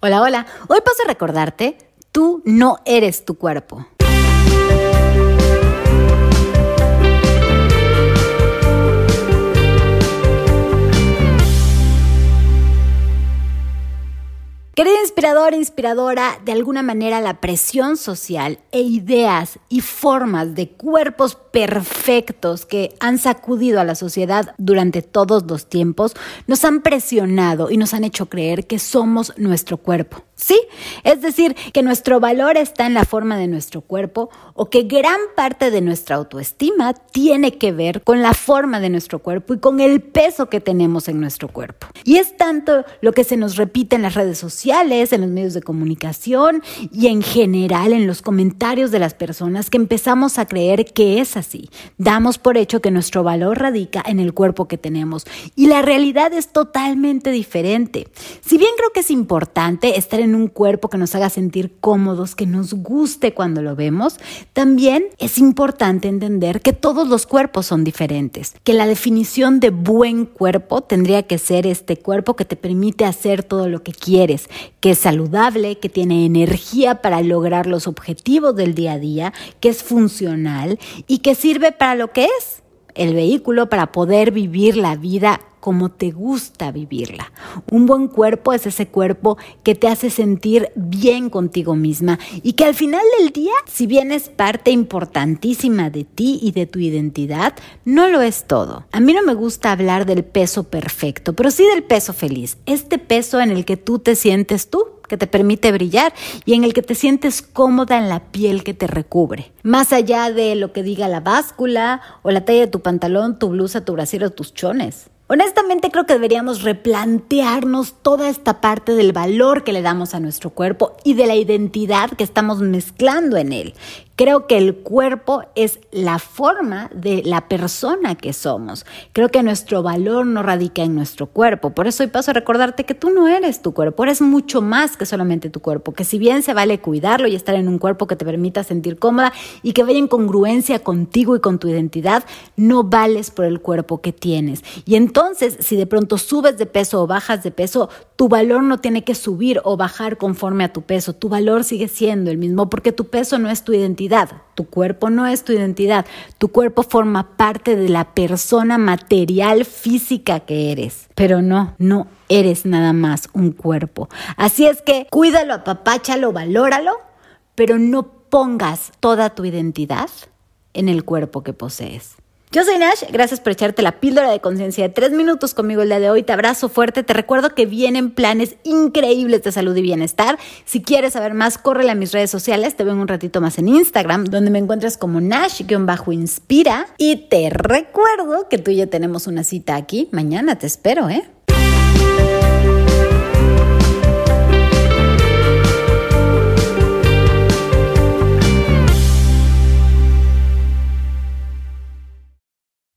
Hola, hola. Hoy paso a recordarte, tú no eres tu cuerpo. Querido inspirador, inspiradora, de alguna manera la presión social e ideas y formas de cuerpos perfectos que han sacudido a la sociedad durante todos los tiempos nos han presionado y nos han hecho creer que somos nuestro cuerpo. Sí, es decir, que nuestro valor está en la forma de nuestro cuerpo o que gran parte de nuestra autoestima tiene que ver con la forma de nuestro cuerpo y con el peso que tenemos en nuestro cuerpo. Y es tanto lo que se nos repite en las redes sociales, en los medios de comunicación y en general en los comentarios de las personas que empezamos a creer que es así. Damos por hecho que nuestro valor radica en el cuerpo que tenemos y la realidad es totalmente diferente. Si bien creo que es importante estar en un cuerpo que nos haga sentir cómodos, que nos guste cuando lo vemos, también es importante entender que todos los cuerpos son diferentes, que la definición de buen cuerpo tendría que ser este cuerpo que te permite hacer todo lo que quieres, que es saludable, que tiene energía para lograr los objetivos del día a día, que es funcional y que sirve para lo que es el vehículo para poder vivir la vida como te gusta vivirla. Un buen cuerpo es ese cuerpo que te hace sentir bien contigo misma y que al final del día, si bien es parte importantísima de ti y de tu identidad, no lo es todo. A mí no me gusta hablar del peso perfecto, pero sí del peso feliz, este peso en el que tú te sientes tú que te permite brillar y en el que te sientes cómoda en la piel que te recubre. Más allá de lo que diga la báscula o la talla de tu pantalón, tu blusa, tu brasier o tus chones. Honestamente creo que deberíamos replantearnos toda esta parte del valor que le damos a nuestro cuerpo y de la identidad que estamos mezclando en él. Creo que el cuerpo es la forma de la persona que somos. Creo que nuestro valor no radica en nuestro cuerpo. Por eso hoy paso a recordarte que tú no eres tu cuerpo, eres mucho más que solamente tu cuerpo. Que si bien se vale cuidarlo y estar en un cuerpo que te permita sentir cómoda y que vaya en congruencia contigo y con tu identidad, no vales por el cuerpo que tienes. Y entonces, si de pronto subes de peso o bajas de peso, tu valor no tiene que subir o bajar conforme a tu peso. Tu valor sigue siendo el mismo porque tu peso no es tu tu cuerpo no es tu identidad. Tu cuerpo forma parte de la persona material física que eres. Pero no, no eres nada más un cuerpo. Así es que cuídalo, apapáchalo, valóralo, pero no pongas toda tu identidad en el cuerpo que posees. Yo soy Nash, gracias por echarte la píldora de conciencia de tres minutos conmigo el día de hoy. Te abrazo fuerte, te recuerdo que vienen planes increíbles de salud y bienestar. Si quieres saber más, córrele a mis redes sociales, te veo un ratito más en Instagram, donde me encuentras como Nash-Inspira. Y te recuerdo que tú y yo tenemos una cita aquí. Mañana te espero, ¿eh?